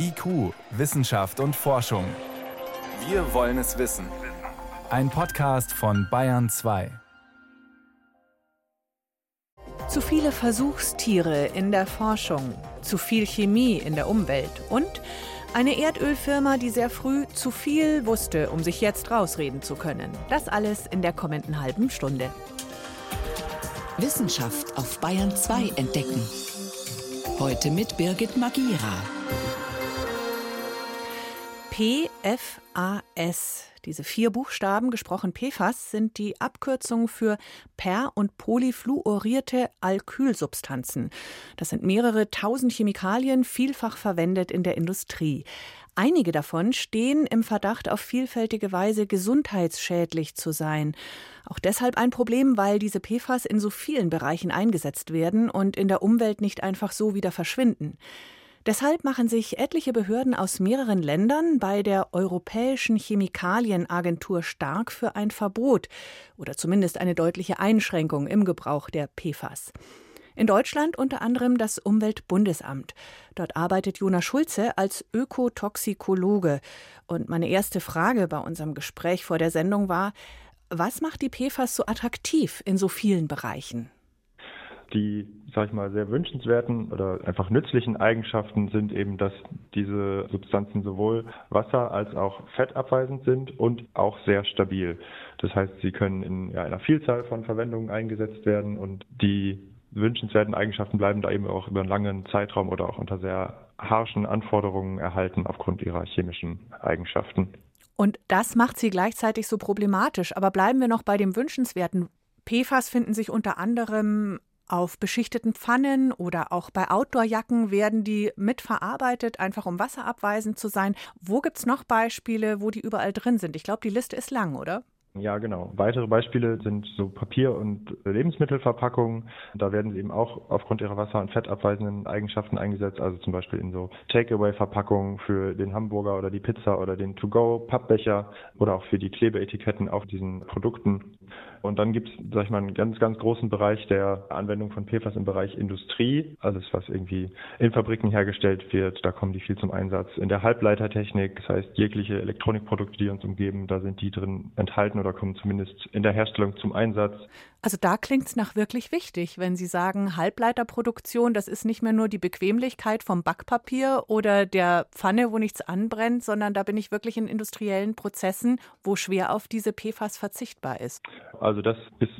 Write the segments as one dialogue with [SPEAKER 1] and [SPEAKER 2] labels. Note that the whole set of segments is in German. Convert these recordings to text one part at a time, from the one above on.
[SPEAKER 1] IQ, Wissenschaft und Forschung. Wir wollen es wissen. Ein Podcast von Bayern 2.
[SPEAKER 2] Zu viele Versuchstiere in der Forschung, zu viel Chemie in der Umwelt und eine Erdölfirma, die sehr früh zu viel wusste, um sich jetzt rausreden zu können. Das alles in der kommenden halben Stunde.
[SPEAKER 3] Wissenschaft auf Bayern 2 entdecken. Heute mit Birgit Magira.
[SPEAKER 2] PFAS. Diese vier Buchstaben, gesprochen PFAS, sind die Abkürzung für per- und polyfluorierte Alkylsubstanzen. Das sind mehrere tausend Chemikalien, vielfach verwendet in der Industrie. Einige davon stehen im Verdacht, auf vielfältige Weise gesundheitsschädlich zu sein. Auch deshalb ein Problem, weil diese PFAS in so vielen Bereichen eingesetzt werden und in der Umwelt nicht einfach so wieder verschwinden. Deshalb machen sich etliche Behörden aus mehreren Ländern bei der Europäischen Chemikalienagentur stark für ein Verbot oder zumindest eine deutliche Einschränkung im Gebrauch der PFAS. In Deutschland unter anderem das Umweltbundesamt. Dort arbeitet Jonas Schulze als Ökotoxikologe. Und meine erste Frage bei unserem Gespräch vor der Sendung war, was macht die PFAS so attraktiv in so vielen Bereichen?
[SPEAKER 4] Die, sag ich mal, sehr wünschenswerten oder einfach nützlichen Eigenschaften sind eben, dass diese Substanzen sowohl wasser- als auch fettabweisend sind und auch sehr stabil. Das heißt, sie können in ja, einer Vielzahl von Verwendungen eingesetzt werden und die wünschenswerten Eigenschaften bleiben da eben auch über einen langen Zeitraum oder auch unter sehr harschen Anforderungen erhalten aufgrund ihrer chemischen Eigenschaften.
[SPEAKER 2] Und das macht sie gleichzeitig so problematisch. Aber bleiben wir noch bei dem Wünschenswerten. PFAS finden sich unter anderem auf beschichteten Pfannen oder auch bei Outdoorjacken werden die mitverarbeitet, einfach um wasserabweisend zu sein. Wo gibt es noch Beispiele, wo die überall drin sind? Ich glaube, die Liste ist lang, oder?
[SPEAKER 4] Ja, genau. Weitere Beispiele sind so Papier- und Lebensmittelverpackungen. Da werden sie eben auch aufgrund ihrer wasser- und fettabweisenden Eigenschaften eingesetzt, also zum Beispiel in so Takeaway-Verpackungen für den Hamburger oder die Pizza oder den To-Go-Pappbecher oder auch für die Klebeetiketten auf diesen Produkten. Und dann gibt es, sag ich mal, einen ganz, ganz großen Bereich der Anwendung von PFAS im Bereich Industrie. Alles, was irgendwie in Fabriken hergestellt wird, da kommen die viel zum Einsatz. In der Halbleitertechnik, das heißt jegliche Elektronikprodukte, die uns umgeben, da sind die drin enthalten oder kommen zumindest in der Herstellung zum Einsatz.
[SPEAKER 2] Also da klingt es nach wirklich wichtig, wenn Sie sagen, Halbleiterproduktion, das ist nicht mehr nur die Bequemlichkeit vom Backpapier oder der Pfanne, wo nichts anbrennt, sondern da bin ich wirklich in industriellen Prozessen, wo schwer auf diese PFAS verzichtbar ist.
[SPEAKER 4] Also das ist,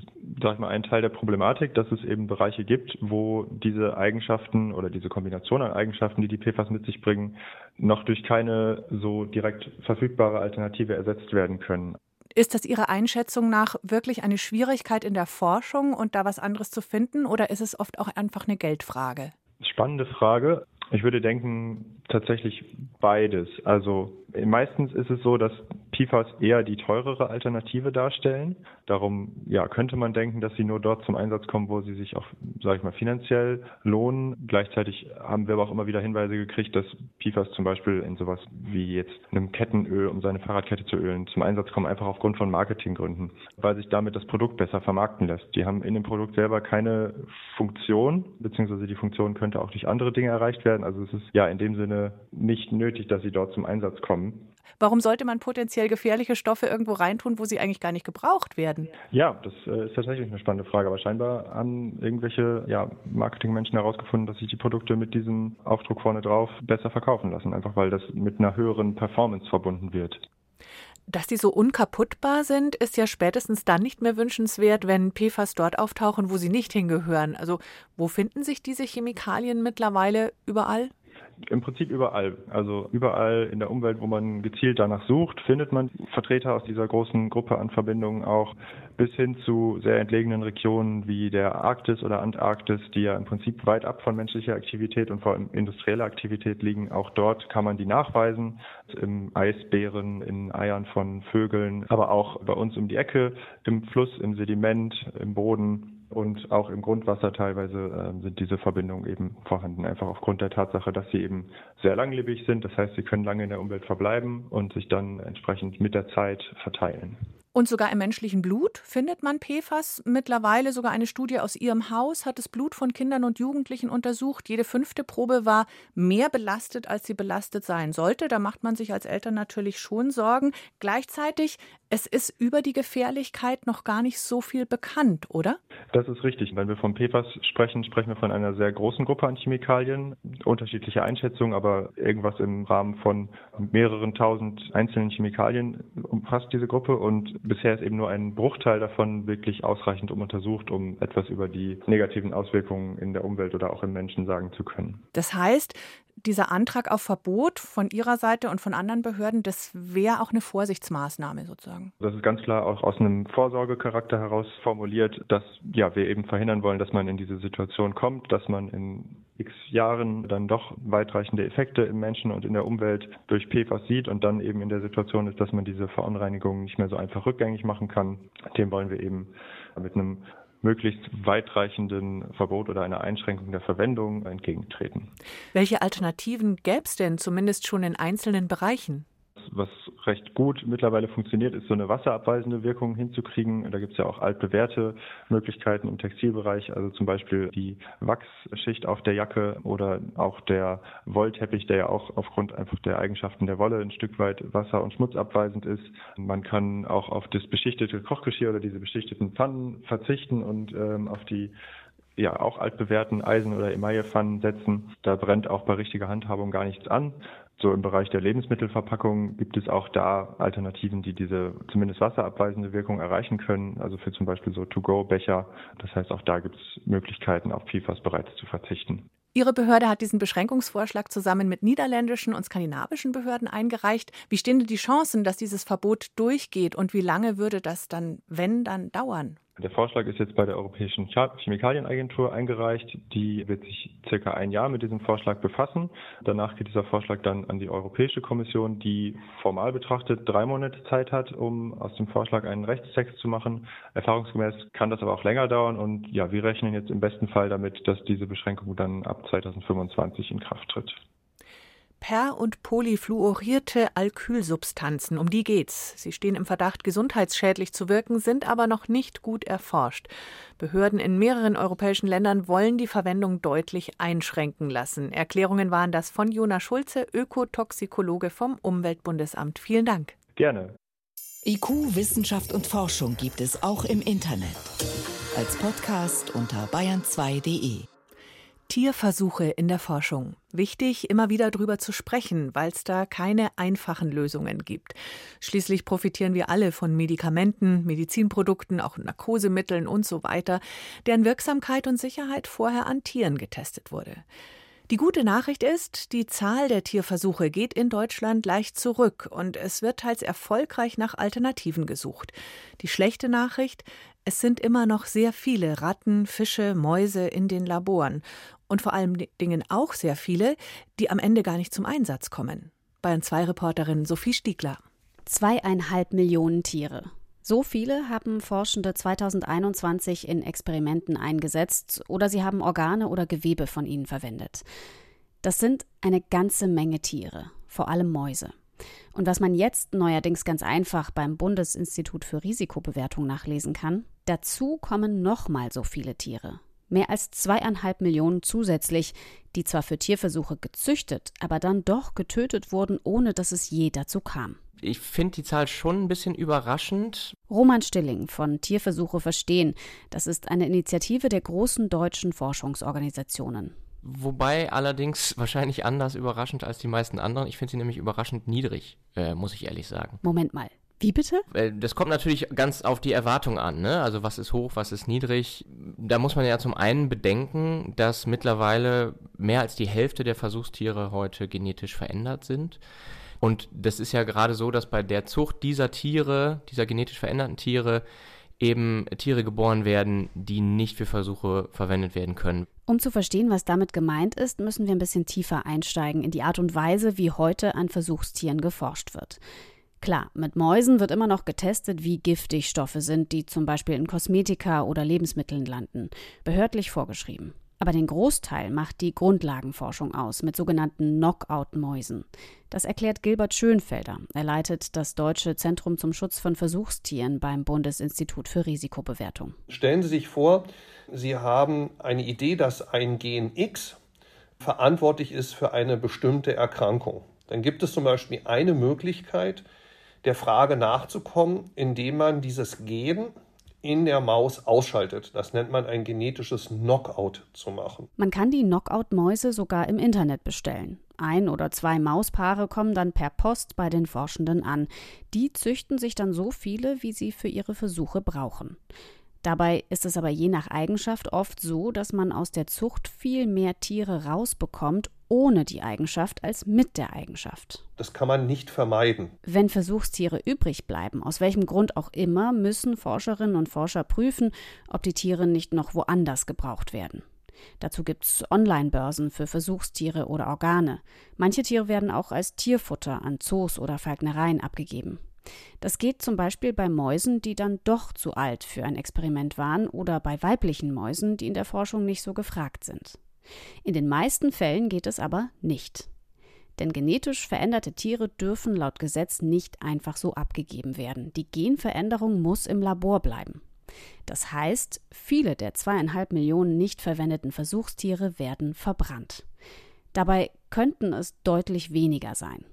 [SPEAKER 4] sag ich mal, ein Teil der Problematik, dass es eben Bereiche gibt, wo diese Eigenschaften oder diese Kombination an Eigenschaften, die die PFAS mit sich bringen, noch durch keine so direkt verfügbare Alternative ersetzt werden können.
[SPEAKER 2] Ist das Ihrer Einschätzung nach wirklich eine Schwierigkeit in der Forschung und da was anderes zu finden oder ist es oft auch einfach eine Geldfrage?
[SPEAKER 4] Spannende Frage. Ich würde denken, tatsächlich beides. Also meistens ist es so, dass PFAS eher die teurere Alternative darstellen. Darum ja, könnte man denken, dass sie nur dort zum Einsatz kommen, wo sie sich auch, sage ich mal, finanziell lohnen. Gleichzeitig haben wir aber auch immer wieder Hinweise gekriegt, dass PFAS zum Beispiel in sowas wie jetzt einem Kettenöl, um seine Fahrradkette zu ölen, zum Einsatz kommen, einfach aufgrund von Marketinggründen, weil sich damit das Produkt besser vermarkten lässt. Die haben in dem Produkt selber keine Funktion, beziehungsweise die Funktion könnte auch durch andere Dinge erreicht werden. Also es ist ja in dem Sinne nicht nötig, dass sie dort zum Einsatz kommen.
[SPEAKER 2] Warum sollte man potenziell gefährliche Stoffe irgendwo reintun, wo sie eigentlich gar nicht gebraucht werden?
[SPEAKER 4] Ja, das äh, ist tatsächlich eine spannende Frage. Aber scheinbar haben irgendwelche ja, Marketingmenschen herausgefunden, dass sich die Produkte mit diesem Aufdruck vorne drauf besser verkaufen lassen, einfach weil das mit einer höheren Performance verbunden wird.
[SPEAKER 2] Dass die so unkaputtbar sind, ist ja spätestens dann nicht mehr wünschenswert, wenn PFAS dort auftauchen, wo sie nicht hingehören. Also wo finden sich diese Chemikalien mittlerweile überall?
[SPEAKER 4] Im Prinzip überall. Also überall in der Umwelt, wo man gezielt danach sucht, findet man Vertreter aus dieser großen Gruppe an Verbindungen auch bis hin zu sehr entlegenen Regionen wie der Arktis oder Antarktis, die ja im Prinzip weit ab von menschlicher Aktivität und vor allem industrieller Aktivität liegen. Auch dort kann man die nachweisen. Im Eisbären, in Eiern von Vögeln, aber auch bei uns um die Ecke, im Fluss, im Sediment, im Boden und auch im Grundwasser teilweise äh, sind diese Verbindungen eben vorhanden, einfach aufgrund der Tatsache, dass sie eben sehr langlebig sind. Das heißt, sie können lange in der Umwelt verbleiben und sich dann entsprechend mit der Zeit verteilen.
[SPEAKER 2] Und sogar im menschlichen Blut findet man PFAS. Mittlerweile sogar eine Studie aus ihrem Haus hat das Blut von Kindern und Jugendlichen untersucht. Jede fünfte Probe war mehr belastet, als sie belastet sein sollte. Da macht man sich als Eltern natürlich schon Sorgen. Gleichzeitig, es ist über die Gefährlichkeit noch gar nicht so viel bekannt, oder?
[SPEAKER 4] Das ist richtig. Wenn wir von PFAS sprechen, sprechen wir von einer sehr großen Gruppe an Chemikalien. Unterschiedliche Einschätzungen, aber irgendwas im Rahmen von mehreren tausend einzelnen Chemikalien umfasst diese Gruppe und bisher ist eben nur ein Bruchteil davon wirklich ausreichend untersucht, um etwas über die negativen Auswirkungen in der Umwelt oder auch im Menschen sagen zu können.
[SPEAKER 2] Das heißt, dieser Antrag auf Verbot von Ihrer Seite und von anderen Behörden, das wäre auch eine Vorsichtsmaßnahme sozusagen.
[SPEAKER 4] Das ist ganz klar auch aus einem Vorsorgecharakter heraus formuliert, dass ja, wir eben verhindern wollen, dass man in diese Situation kommt, dass man in x Jahren dann doch weitreichende Effekte im Menschen und in der Umwelt durch PFAS sieht und dann eben in der Situation ist, dass man diese Verunreinigung nicht mehr so einfach rückgängig machen kann. Dem wollen wir eben mit einem möglichst weitreichenden Verbot oder einer Einschränkung der Verwendung entgegentreten.
[SPEAKER 2] Welche Alternativen gäbe es denn zumindest schon in einzelnen Bereichen?
[SPEAKER 4] Was recht gut mittlerweile funktioniert, ist so eine wasserabweisende Wirkung hinzukriegen. Da gibt es ja auch altbewährte Möglichkeiten im Textilbereich, also zum Beispiel die Wachsschicht auf der Jacke oder auch der Wollteppich, der ja auch aufgrund einfach der Eigenschaften der Wolle ein Stück weit wasser- und schmutzabweisend ist. Man kann auch auf das beschichtete Kochgeschirr oder diese beschichteten Pfannen verzichten und ähm, auf die ja auch altbewährten Eisen- oder Emaillepfannen setzen. Da brennt auch bei richtiger Handhabung gar nichts an. So im Bereich der Lebensmittelverpackung gibt es auch da Alternativen, die diese zumindest wasserabweisende Wirkung erreichen können. Also für zum Beispiel so To-Go-Becher. Das heißt, auch da gibt es Möglichkeiten, auf PFAS bereits zu verzichten.
[SPEAKER 2] Ihre Behörde hat diesen Beschränkungsvorschlag zusammen mit niederländischen und skandinavischen Behörden eingereicht. Wie stehen die Chancen, dass dieses Verbot durchgeht und wie lange würde das dann, wenn, dann dauern?
[SPEAKER 4] Der Vorschlag ist jetzt bei der Europäischen Chemikalienagentur eingereicht. Die wird sich circa ein Jahr mit diesem Vorschlag befassen. Danach geht dieser Vorschlag dann an die Europäische Kommission, die formal betrachtet drei Monate Zeit hat, um aus dem Vorschlag einen Rechtstext zu machen. Erfahrungsgemäß kann das aber auch länger dauern und ja, wir rechnen jetzt im besten Fall damit, dass diese Beschränkung dann ab 2025 in Kraft tritt
[SPEAKER 2] per- und polyfluorierte Alkylsubstanzen. Um die geht's. Sie stehen im Verdacht, gesundheitsschädlich zu wirken, sind aber noch nicht gut erforscht. Behörden in mehreren europäischen Ländern wollen die Verwendung deutlich einschränken lassen. Erklärungen waren das von Jonas Schulze, Ökotoxikologe vom Umweltbundesamt. Vielen Dank.
[SPEAKER 4] Gerne.
[SPEAKER 3] IQ, Wissenschaft und Forschung gibt es auch im Internet. Als Podcast unter bayern2.de.
[SPEAKER 2] Tierversuche in der Forschung. Wichtig, immer wieder drüber zu sprechen, weil es da keine einfachen Lösungen gibt. Schließlich profitieren wir alle von Medikamenten, Medizinprodukten, auch Narkosemitteln und so weiter, deren Wirksamkeit und Sicherheit vorher an Tieren getestet wurde. Die gute Nachricht ist, die Zahl der Tierversuche geht in Deutschland leicht zurück und es wird teils erfolgreich nach Alternativen gesucht. Die schlechte Nachricht, es sind immer noch sehr viele Ratten, Fische, Mäuse in den Laboren und vor allen Dingen auch sehr viele, die am Ende gar nicht zum Einsatz kommen. Bayern 2 Reporterin Sophie Stiegler.
[SPEAKER 5] Zweieinhalb Millionen Tiere. So viele haben Forschende 2021 in Experimenten eingesetzt oder sie haben Organe oder Gewebe von ihnen verwendet. Das sind eine ganze Menge Tiere, vor allem Mäuse. Und was man jetzt neuerdings ganz einfach beim Bundesinstitut für Risikobewertung nachlesen kann, dazu kommen nochmal so viele Tiere. Mehr als zweieinhalb Millionen zusätzlich, die zwar für Tierversuche gezüchtet, aber dann doch getötet wurden, ohne dass es je dazu kam.
[SPEAKER 6] Ich finde die Zahl schon ein bisschen überraschend.
[SPEAKER 5] Roman Stilling von Tierversuche verstehen. Das ist eine Initiative der großen deutschen Forschungsorganisationen.
[SPEAKER 6] Wobei allerdings wahrscheinlich anders überraschend als die meisten anderen. Ich finde sie nämlich überraschend niedrig, äh, muss ich ehrlich sagen.
[SPEAKER 5] Moment mal. Wie bitte?
[SPEAKER 6] Das kommt natürlich ganz auf die Erwartung an, ne? Also was ist hoch, was ist niedrig. Da muss man ja zum einen bedenken, dass mittlerweile mehr als die Hälfte der Versuchstiere heute genetisch verändert sind. Und das ist ja gerade so, dass bei der Zucht dieser Tiere, dieser genetisch veränderten Tiere, eben Tiere geboren werden, die nicht für Versuche verwendet werden können.
[SPEAKER 5] Um zu verstehen, was damit gemeint ist, müssen wir ein bisschen tiefer einsteigen in die Art und Weise, wie heute an Versuchstieren geforscht wird. Klar, mit Mäusen wird immer noch getestet, wie giftig Stoffe sind, die zum Beispiel in Kosmetika oder Lebensmitteln landen. Behördlich vorgeschrieben. Aber den Großteil macht die Grundlagenforschung aus mit sogenannten Knockout-Mäusen. Das erklärt Gilbert Schönfelder. Er leitet das Deutsche Zentrum zum Schutz von Versuchstieren beim Bundesinstitut für Risikobewertung.
[SPEAKER 7] Stellen Sie sich vor, Sie haben eine Idee, dass ein Gen X verantwortlich ist für eine bestimmte Erkrankung. Dann gibt es zum Beispiel eine Möglichkeit, der Frage nachzukommen, indem man dieses Gen in der Maus ausschaltet. Das nennt man ein genetisches Knockout zu machen.
[SPEAKER 5] Man kann die Knockout-Mäuse sogar im Internet bestellen. Ein oder zwei Mauspaare kommen dann per Post bei den Forschenden an. Die züchten sich dann so viele, wie sie für ihre Versuche brauchen. Dabei ist es aber je nach Eigenschaft oft so, dass man aus der Zucht viel mehr Tiere rausbekommt, ohne die Eigenschaft als mit der Eigenschaft.
[SPEAKER 7] Das kann man nicht vermeiden.
[SPEAKER 5] Wenn Versuchstiere übrig bleiben, aus welchem Grund auch immer, müssen Forscherinnen und Forscher prüfen, ob die Tiere nicht noch woanders gebraucht werden. Dazu gibt es Online-Börsen für Versuchstiere oder Organe. Manche Tiere werden auch als Tierfutter an Zoos oder Falknereien abgegeben. Das geht zum Beispiel bei Mäusen, die dann doch zu alt für ein Experiment waren, oder bei weiblichen Mäusen, die in der Forschung nicht so gefragt sind. In den meisten Fällen geht es aber nicht. Denn genetisch veränderte Tiere dürfen laut Gesetz nicht einfach so abgegeben werden. Die Genveränderung muss im Labor bleiben. Das heißt, viele der zweieinhalb Millionen nicht verwendeten Versuchstiere werden verbrannt. Dabei könnten es deutlich weniger sein.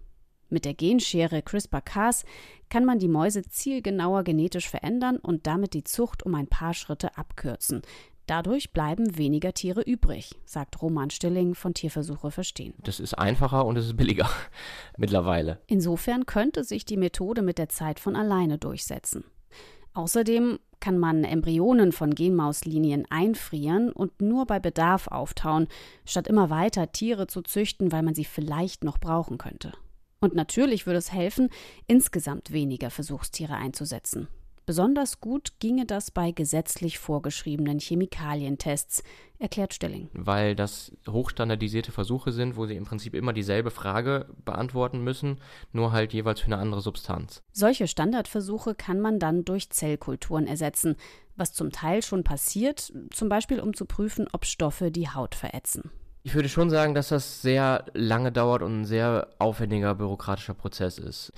[SPEAKER 5] Mit der Genschere CRISPR-Cas kann man die Mäuse zielgenauer genetisch verändern und damit die Zucht um ein paar Schritte abkürzen. Dadurch bleiben weniger Tiere übrig, sagt Roman Stilling von Tierversuche verstehen.
[SPEAKER 6] Das ist einfacher und es ist billiger mittlerweile.
[SPEAKER 5] Insofern könnte sich die Methode mit der Zeit von alleine durchsetzen. Außerdem kann man Embryonen von Genmauslinien einfrieren und nur bei Bedarf auftauen, statt immer weiter Tiere zu züchten, weil man sie vielleicht noch brauchen könnte. Und natürlich würde es helfen, insgesamt weniger Versuchstiere einzusetzen. Besonders gut ginge das bei gesetzlich vorgeschriebenen Chemikalientests, erklärt Stilling.
[SPEAKER 6] Weil das hochstandardisierte Versuche sind, wo sie im Prinzip immer dieselbe Frage beantworten müssen, nur halt jeweils für eine andere Substanz.
[SPEAKER 5] Solche Standardversuche kann man dann durch Zellkulturen ersetzen, was zum Teil schon passiert, zum Beispiel um zu prüfen, ob Stoffe die Haut verätzen.
[SPEAKER 6] Ich würde schon sagen, dass das sehr lange dauert und ein sehr aufwendiger bürokratischer Prozess ist.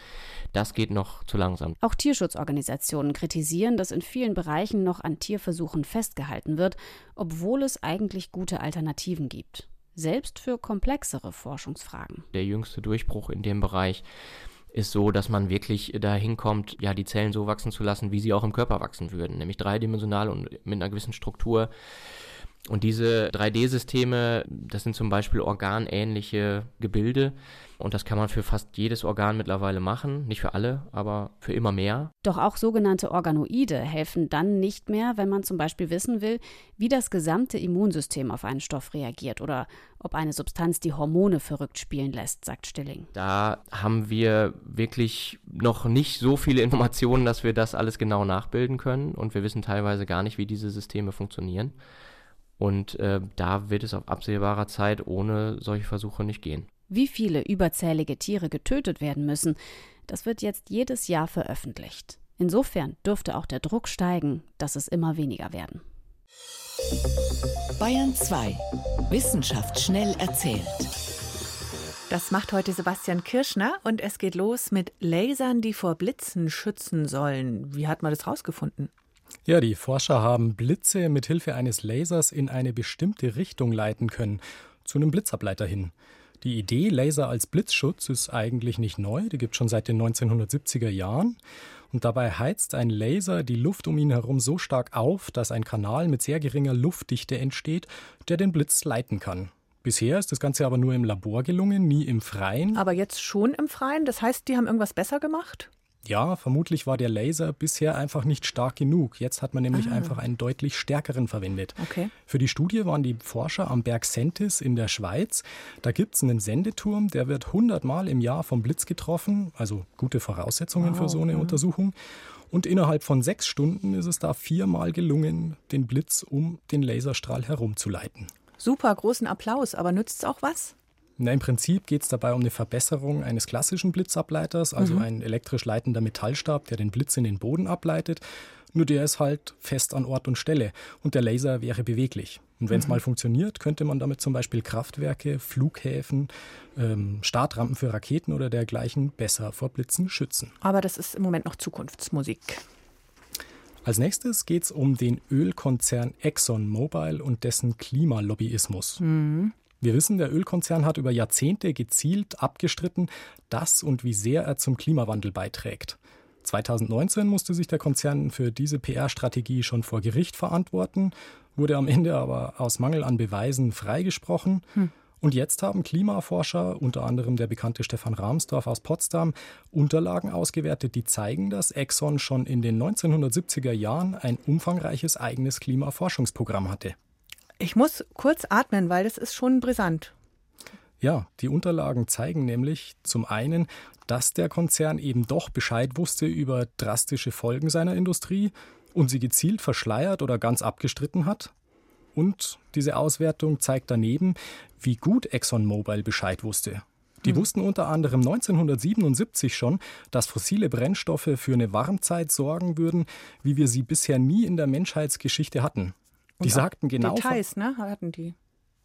[SPEAKER 6] Das geht noch zu langsam.
[SPEAKER 5] Auch Tierschutzorganisationen kritisieren, dass in vielen Bereichen noch an Tierversuchen festgehalten wird, obwohl es eigentlich gute Alternativen gibt. Selbst für komplexere Forschungsfragen.
[SPEAKER 6] Der jüngste Durchbruch in dem Bereich ist so, dass man wirklich dahin kommt, ja, die Zellen so wachsen zu lassen, wie sie auch im Körper wachsen würden, nämlich dreidimensional und mit einer gewissen Struktur. Und diese 3D-Systeme, das sind zum Beispiel organähnliche Gebilde. Und das kann man für fast jedes Organ mittlerweile machen. Nicht für alle, aber für immer mehr.
[SPEAKER 5] Doch auch sogenannte Organoide helfen dann nicht mehr, wenn man zum Beispiel wissen will, wie das gesamte Immunsystem auf einen Stoff reagiert oder ob eine Substanz die Hormone verrückt spielen lässt, sagt Stilling.
[SPEAKER 6] Da haben wir wirklich noch nicht so viele Informationen, dass wir das alles genau nachbilden können. Und wir wissen teilweise gar nicht, wie diese Systeme funktionieren. Und äh, da wird es auf absehbarer Zeit ohne solche Versuche nicht gehen.
[SPEAKER 5] Wie viele überzählige Tiere getötet werden müssen, das wird jetzt jedes Jahr veröffentlicht. Insofern dürfte auch der Druck steigen, dass es immer weniger werden.
[SPEAKER 3] Bayern 2. Wissenschaft schnell erzählt.
[SPEAKER 2] Das macht heute Sebastian Kirschner und es geht los mit Lasern, die vor Blitzen schützen sollen. Wie hat man das rausgefunden?
[SPEAKER 8] Ja, die Forscher haben Blitze mit Hilfe eines Lasers in eine bestimmte Richtung leiten können, zu einem Blitzableiter hin. Die Idee Laser als Blitzschutz ist eigentlich nicht neu, die gibt es schon seit den 1970er Jahren. Und dabei heizt ein Laser die Luft um ihn herum so stark auf, dass ein Kanal mit sehr geringer Luftdichte entsteht, der den Blitz leiten kann. Bisher ist das Ganze aber nur im Labor gelungen, nie im Freien.
[SPEAKER 2] Aber jetzt schon im Freien? Das heißt, die haben irgendwas besser gemacht?
[SPEAKER 8] Ja, vermutlich war der Laser bisher einfach nicht stark genug. Jetzt hat man nämlich ah. einfach einen deutlich stärkeren verwendet.
[SPEAKER 2] Okay.
[SPEAKER 8] Für die Studie waren die Forscher am Berg Sentis in der Schweiz. Da gibt es einen Sendeturm, der wird 100 Mal im Jahr vom Blitz getroffen. Also gute Voraussetzungen wow. für so eine ja. Untersuchung. Und innerhalb von sechs Stunden ist es da viermal gelungen, den Blitz um den Laserstrahl herumzuleiten.
[SPEAKER 2] Super, großen Applaus. Aber nützt es auch was?
[SPEAKER 8] Na, Im Prinzip geht es dabei um eine Verbesserung eines klassischen Blitzableiters, also mhm. ein elektrisch leitender Metallstab, der den Blitz in den Boden ableitet. Nur der ist halt fest an Ort und Stelle und der Laser wäre beweglich. Und wenn es mhm. mal funktioniert, könnte man damit zum Beispiel Kraftwerke, Flughäfen, ähm, Startrampen für Raketen oder dergleichen besser vor Blitzen schützen.
[SPEAKER 2] Aber das ist im Moment noch Zukunftsmusik.
[SPEAKER 8] Als nächstes geht es um den Ölkonzern ExxonMobil und dessen Klimalobbyismus. Mhm. Wir wissen, der Ölkonzern hat über Jahrzehnte gezielt abgestritten, dass und wie sehr er zum Klimawandel beiträgt. 2019 musste sich der Konzern für diese PR-Strategie schon vor Gericht verantworten, wurde am Ende aber aus Mangel an Beweisen freigesprochen. Hm. Und jetzt haben Klimaforscher, unter anderem der bekannte Stefan Rahmsdorf aus Potsdam, Unterlagen ausgewertet, die zeigen, dass Exxon schon in den 1970er Jahren ein umfangreiches eigenes Klimaforschungsprogramm hatte.
[SPEAKER 2] Ich muss kurz atmen, weil das ist schon brisant.
[SPEAKER 8] Ja, die Unterlagen zeigen nämlich zum einen, dass der Konzern eben doch Bescheid wusste über drastische Folgen seiner Industrie und sie gezielt verschleiert oder ganz abgestritten hat. Und diese Auswertung zeigt daneben, wie gut ExxonMobil Bescheid wusste. Die mhm. wussten unter anderem 1977 schon, dass fossile Brennstoffe für eine Warmzeit sorgen würden, wie wir sie bisher nie in der Menschheitsgeschichte hatten. Die sagten genau.
[SPEAKER 2] Details, ne, hatten die.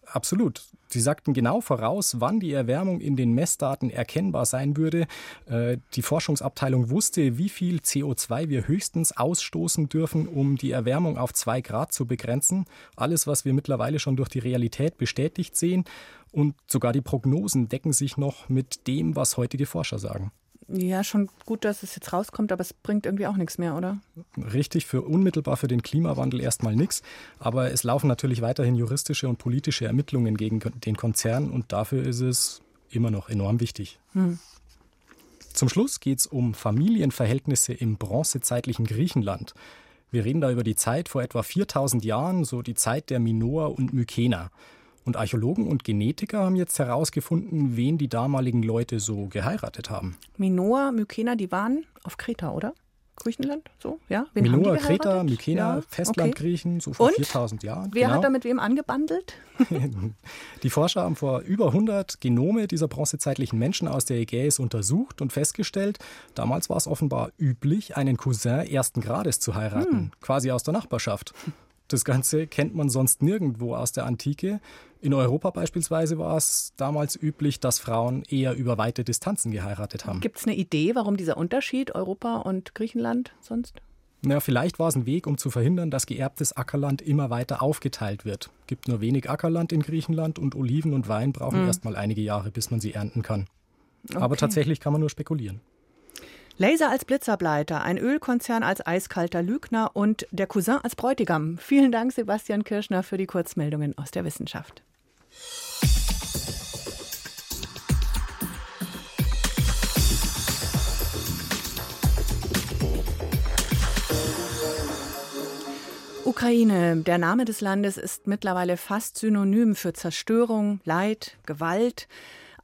[SPEAKER 8] Absolut. Sie sagten genau voraus, wann die Erwärmung in den Messdaten erkennbar sein würde. Äh, die Forschungsabteilung wusste, wie viel CO2 wir höchstens ausstoßen dürfen, um die Erwärmung auf zwei Grad zu begrenzen. Alles, was wir mittlerweile schon durch die Realität bestätigt sehen. Und sogar die Prognosen decken sich noch mit dem, was heutige Forscher sagen.
[SPEAKER 2] Ja, schon gut, dass es jetzt rauskommt, aber es bringt irgendwie auch nichts mehr, oder?
[SPEAKER 8] Richtig, für unmittelbar für den Klimawandel erstmal nichts. Aber es laufen natürlich weiterhin juristische und politische Ermittlungen gegen den Konzern und dafür ist es immer noch enorm wichtig. Hm. Zum Schluss geht es um Familienverhältnisse im bronzezeitlichen Griechenland. Wir reden da über die Zeit vor etwa 4000 Jahren, so die Zeit der Minoer und Mykener. Und Archäologen und Genetiker haben jetzt herausgefunden, wen die damaligen Leute so geheiratet haben.
[SPEAKER 2] Minoa, Mykena, die waren auf Kreta, oder? Griechenland, so, ja?
[SPEAKER 8] Wen Minoa, Kreta, Mykena, ja, Festlandgriechen, okay. so vor und? 4000 Jahren.
[SPEAKER 2] Wer genau. hat da mit wem angebandelt?
[SPEAKER 8] die Forscher haben vor über 100 Genome dieser bronzezeitlichen Menschen aus der Ägäis untersucht und festgestellt, damals war es offenbar üblich, einen Cousin ersten Grades zu heiraten, hm. quasi aus der Nachbarschaft. Das Ganze kennt man sonst nirgendwo aus der Antike. In Europa beispielsweise war es damals üblich, dass Frauen eher über weite Distanzen geheiratet haben.
[SPEAKER 2] Gibt es eine Idee, warum dieser Unterschied Europa und Griechenland sonst?
[SPEAKER 8] Na, vielleicht war es ein Weg, um zu verhindern, dass geerbtes Ackerland immer weiter aufgeteilt wird. Gibt nur wenig Ackerland in Griechenland und Oliven und Wein brauchen mhm. erst mal einige Jahre, bis man sie ernten kann. Okay. Aber tatsächlich kann man nur spekulieren.
[SPEAKER 2] Laser als Blitzableiter, ein Ölkonzern als eiskalter Lügner und der Cousin als Bräutigam. Vielen Dank, Sebastian Kirschner, für die Kurzmeldungen aus der Wissenschaft. Ukraine, der Name des Landes ist mittlerweile fast synonym für Zerstörung, Leid, Gewalt.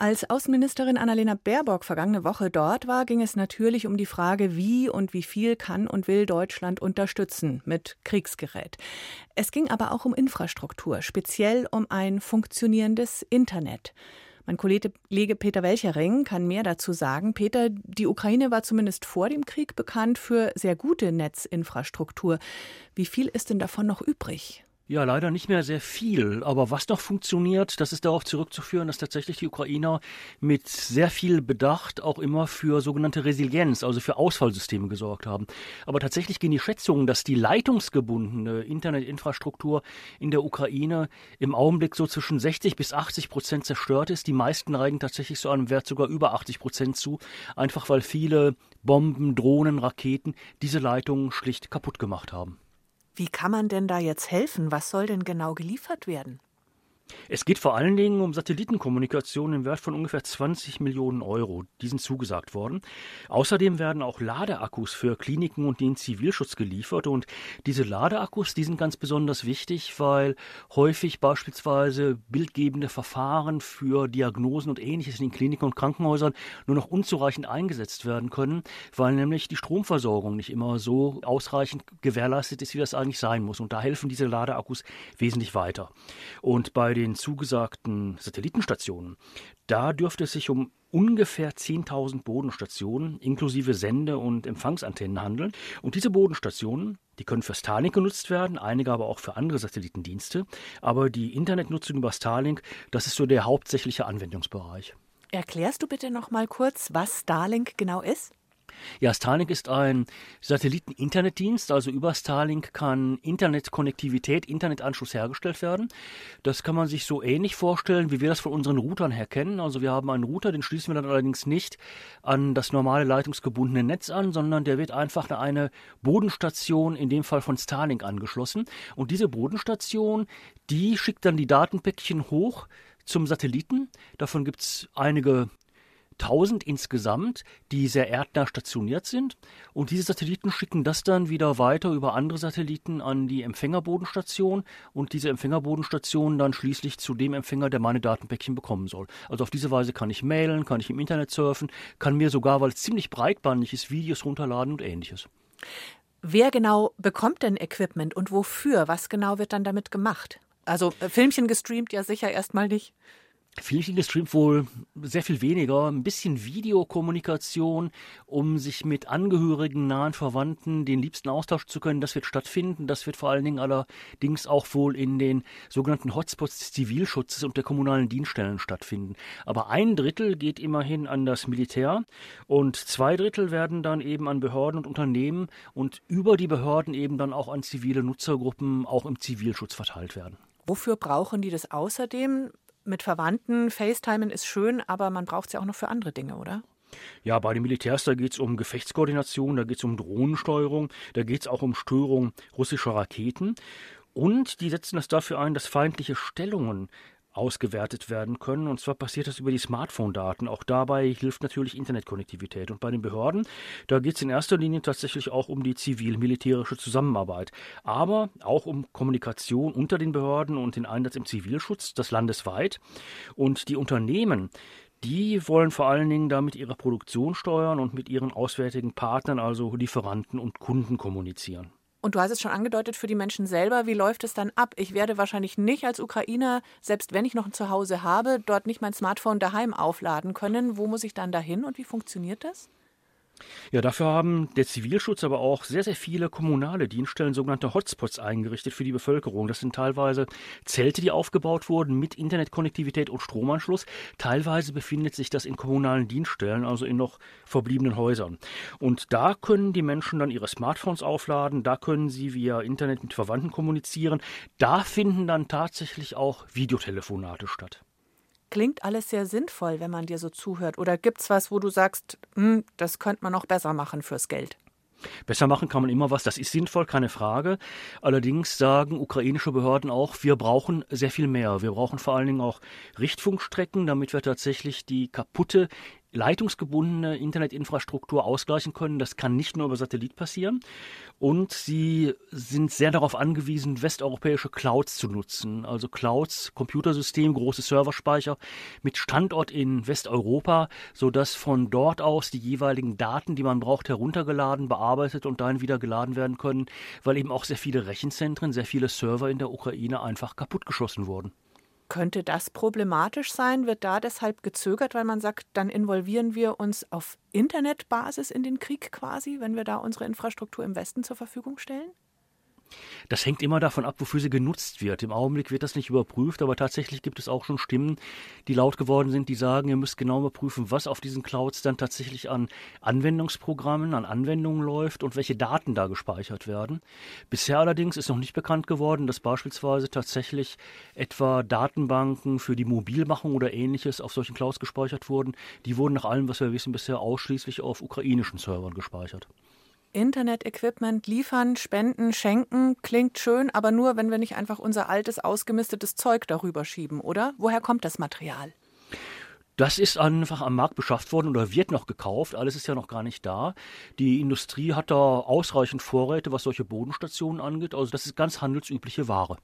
[SPEAKER 2] Als Außenministerin Annalena Baerbock vergangene Woche dort war, ging es natürlich um die Frage, wie und wie viel kann und will Deutschland unterstützen mit Kriegsgerät. Es ging aber auch um Infrastruktur, speziell um ein funktionierendes Internet. Mein Kollege Peter Welchering kann mehr dazu sagen. Peter, die Ukraine war zumindest vor dem Krieg bekannt für sehr gute Netzinfrastruktur. Wie viel ist denn davon noch übrig?
[SPEAKER 9] Ja, leider nicht mehr sehr viel. Aber was noch funktioniert, das ist darauf zurückzuführen, dass tatsächlich die Ukrainer mit sehr viel Bedacht auch immer für sogenannte Resilienz, also für Ausfallsysteme gesorgt haben. Aber tatsächlich gehen die Schätzungen, dass die leitungsgebundene Internetinfrastruktur in der Ukraine im Augenblick so zwischen 60 bis 80 Prozent zerstört ist. Die meisten neigen tatsächlich zu einem Wert sogar über 80 Prozent zu, einfach weil viele Bomben, Drohnen, Raketen diese Leitungen schlicht kaputt gemacht haben.
[SPEAKER 2] Wie kann man denn da jetzt helfen? Was soll denn genau geliefert werden?
[SPEAKER 9] Es geht vor allen Dingen um Satellitenkommunikation im Wert von ungefähr 20 Millionen Euro. Die sind zugesagt worden. Außerdem werden auch Ladeakkus für Kliniken und den Zivilschutz geliefert. Und diese Ladeakkus, die sind ganz besonders wichtig, weil häufig beispielsweise bildgebende Verfahren für Diagnosen und ähnliches in den Kliniken und Krankenhäusern nur noch unzureichend eingesetzt werden können, weil nämlich die Stromversorgung nicht immer so ausreichend gewährleistet ist, wie das eigentlich sein muss. Und da helfen diese Ladeakkus wesentlich weiter. Und bei den zugesagten Satellitenstationen, da dürfte es sich um ungefähr 10.000 Bodenstationen inklusive Sende- und Empfangsantennen handeln. Und diese Bodenstationen, die können für Starlink genutzt werden, einige aber auch für andere Satellitendienste. Aber die Internetnutzung über Starlink, das ist so der hauptsächliche Anwendungsbereich.
[SPEAKER 2] Erklärst du bitte noch mal kurz, was Starlink genau ist?
[SPEAKER 9] Ja, Starlink ist ein Satelliten-Internetdienst. Also über Starlink kann Internetkonnektivität, Internetanschluss hergestellt werden. Das kann man sich so ähnlich vorstellen, wie wir das von unseren Routern her kennen. Also wir haben einen Router, den schließen wir dann allerdings nicht an das normale leitungsgebundene Netz an, sondern der wird einfach an eine Bodenstation, in dem Fall von Starlink, angeschlossen. Und diese Bodenstation, die schickt dann die Datenpäckchen hoch zum Satelliten. Davon gibt es einige 1000 insgesamt, die sehr erdnah stationiert sind. Und diese Satelliten schicken das dann wieder weiter über andere Satelliten an die Empfängerbodenstation und diese Empfängerbodenstation dann schließlich zu dem Empfänger, der meine Datenpäckchen bekommen soll. Also auf diese Weise kann ich mailen, kann ich im Internet surfen, kann mir sogar, weil es ziemlich breitbandig ist, Videos runterladen und ähnliches.
[SPEAKER 2] Wer genau bekommt denn Equipment und wofür? Was genau wird dann damit gemacht? Also äh, Filmchen gestreamt ja sicher erstmal nicht.
[SPEAKER 9] Viel gestreamt wohl sehr viel weniger. Ein bisschen Videokommunikation, um sich mit Angehörigen, nahen Verwandten den liebsten Austausch zu können. Das wird stattfinden. Das wird vor allen Dingen allerdings auch wohl in den sogenannten Hotspots des Zivilschutzes und der kommunalen Dienststellen stattfinden. Aber ein Drittel geht immerhin an das Militär und zwei Drittel werden dann eben an Behörden und Unternehmen und über die Behörden eben dann auch an zivile Nutzergruppen auch im Zivilschutz verteilt werden.
[SPEAKER 2] Wofür brauchen die das außerdem? Mit Verwandten FaceTimen ist schön, aber man braucht es ja auch noch für andere Dinge, oder?
[SPEAKER 9] Ja, bei den Militärs, da geht es um Gefechtskoordination, da geht es um Drohnensteuerung, da geht es auch um Störung russischer Raketen. Und die setzen das dafür ein, dass feindliche Stellungen ausgewertet werden können. Und zwar passiert das über die Smartphone-Daten. Auch dabei hilft natürlich Internetkonnektivität. Und bei den Behörden, da geht es in erster Linie tatsächlich auch um die zivil-militärische Zusammenarbeit, aber auch um Kommunikation unter den Behörden und den Einsatz im Zivilschutz, das landesweit. Und die Unternehmen, die wollen vor allen Dingen damit ihre Produktion steuern und mit ihren auswärtigen Partnern, also Lieferanten und Kunden kommunizieren.
[SPEAKER 2] Und du hast es schon angedeutet, für die Menschen selber, wie läuft es dann ab? Ich werde wahrscheinlich nicht als Ukrainer, selbst wenn ich noch ein Zuhause habe, dort nicht mein Smartphone daheim aufladen können. Wo muss ich dann dahin und wie funktioniert das?
[SPEAKER 9] Ja, dafür haben der Zivilschutz, aber auch sehr, sehr viele kommunale Dienststellen sogenannte Hotspots eingerichtet für die Bevölkerung. Das sind teilweise Zelte, die aufgebaut wurden mit Internetkonnektivität und Stromanschluss. Teilweise befindet sich das in kommunalen Dienststellen, also in noch verbliebenen Häusern. Und da können die Menschen dann ihre Smartphones aufladen, da können sie via Internet mit Verwandten kommunizieren. Da finden dann tatsächlich auch Videotelefonate statt.
[SPEAKER 2] Klingt alles sehr sinnvoll, wenn man dir so zuhört. Oder gibt es was, wo du sagst, hm, das könnte man noch besser machen fürs Geld?
[SPEAKER 9] Besser machen kann man immer was, das ist sinnvoll, keine Frage. Allerdings sagen ukrainische Behörden auch, wir brauchen sehr viel mehr. Wir brauchen vor allen Dingen auch Richtfunkstrecken, damit wir tatsächlich die kaputte leitungsgebundene Internetinfrastruktur ausgleichen können. Das kann nicht nur über Satellit passieren. Und sie sind sehr darauf angewiesen, westeuropäische Clouds zu nutzen. Also Clouds, Computersystem, große Serverspeicher mit Standort in Westeuropa, sodass von dort aus die jeweiligen Daten, die man braucht, heruntergeladen, bearbeitet und dann wieder geladen werden können, weil eben auch sehr viele Rechenzentren, sehr viele Server in der Ukraine einfach kaputtgeschossen wurden.
[SPEAKER 2] Könnte das problematisch sein? Wird da deshalb gezögert, weil man sagt, dann involvieren wir uns auf Internetbasis in den Krieg quasi, wenn wir da unsere Infrastruktur im Westen zur Verfügung stellen?
[SPEAKER 9] Das hängt immer davon ab, wofür sie genutzt wird. Im Augenblick wird das nicht überprüft, aber tatsächlich gibt es auch schon Stimmen, die laut geworden sind, die sagen, ihr müsst genau überprüfen, was auf diesen Clouds dann tatsächlich an Anwendungsprogrammen, an Anwendungen läuft und welche Daten da gespeichert werden. Bisher allerdings ist noch nicht bekannt geworden, dass beispielsweise tatsächlich etwa Datenbanken für die Mobilmachung oder ähnliches auf solchen Clouds gespeichert wurden. Die wurden nach allem, was wir wissen, bisher ausschließlich auf ukrainischen Servern gespeichert.
[SPEAKER 2] Internet-Equipment liefern, spenden, schenken klingt schön, aber nur, wenn wir nicht einfach unser altes, ausgemistetes Zeug darüber schieben, oder? Woher kommt das Material?
[SPEAKER 9] Das ist einfach am Markt beschafft worden oder wird noch gekauft. Alles ist ja noch gar nicht da. Die Industrie hat da ausreichend Vorräte, was solche Bodenstationen angeht. Also das ist ganz handelsübliche Ware.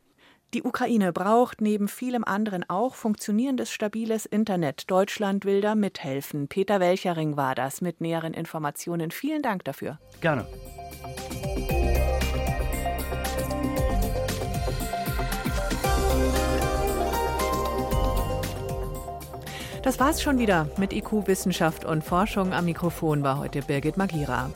[SPEAKER 2] Die Ukraine braucht neben vielem anderen auch funktionierendes, stabiles Internet. Deutschland will da mithelfen. Peter Welchering war das mit näheren Informationen. Vielen Dank dafür.
[SPEAKER 9] Gerne.
[SPEAKER 2] Das war's schon wieder mit IQ Wissenschaft und Forschung. Am Mikrofon war heute Birgit Magira.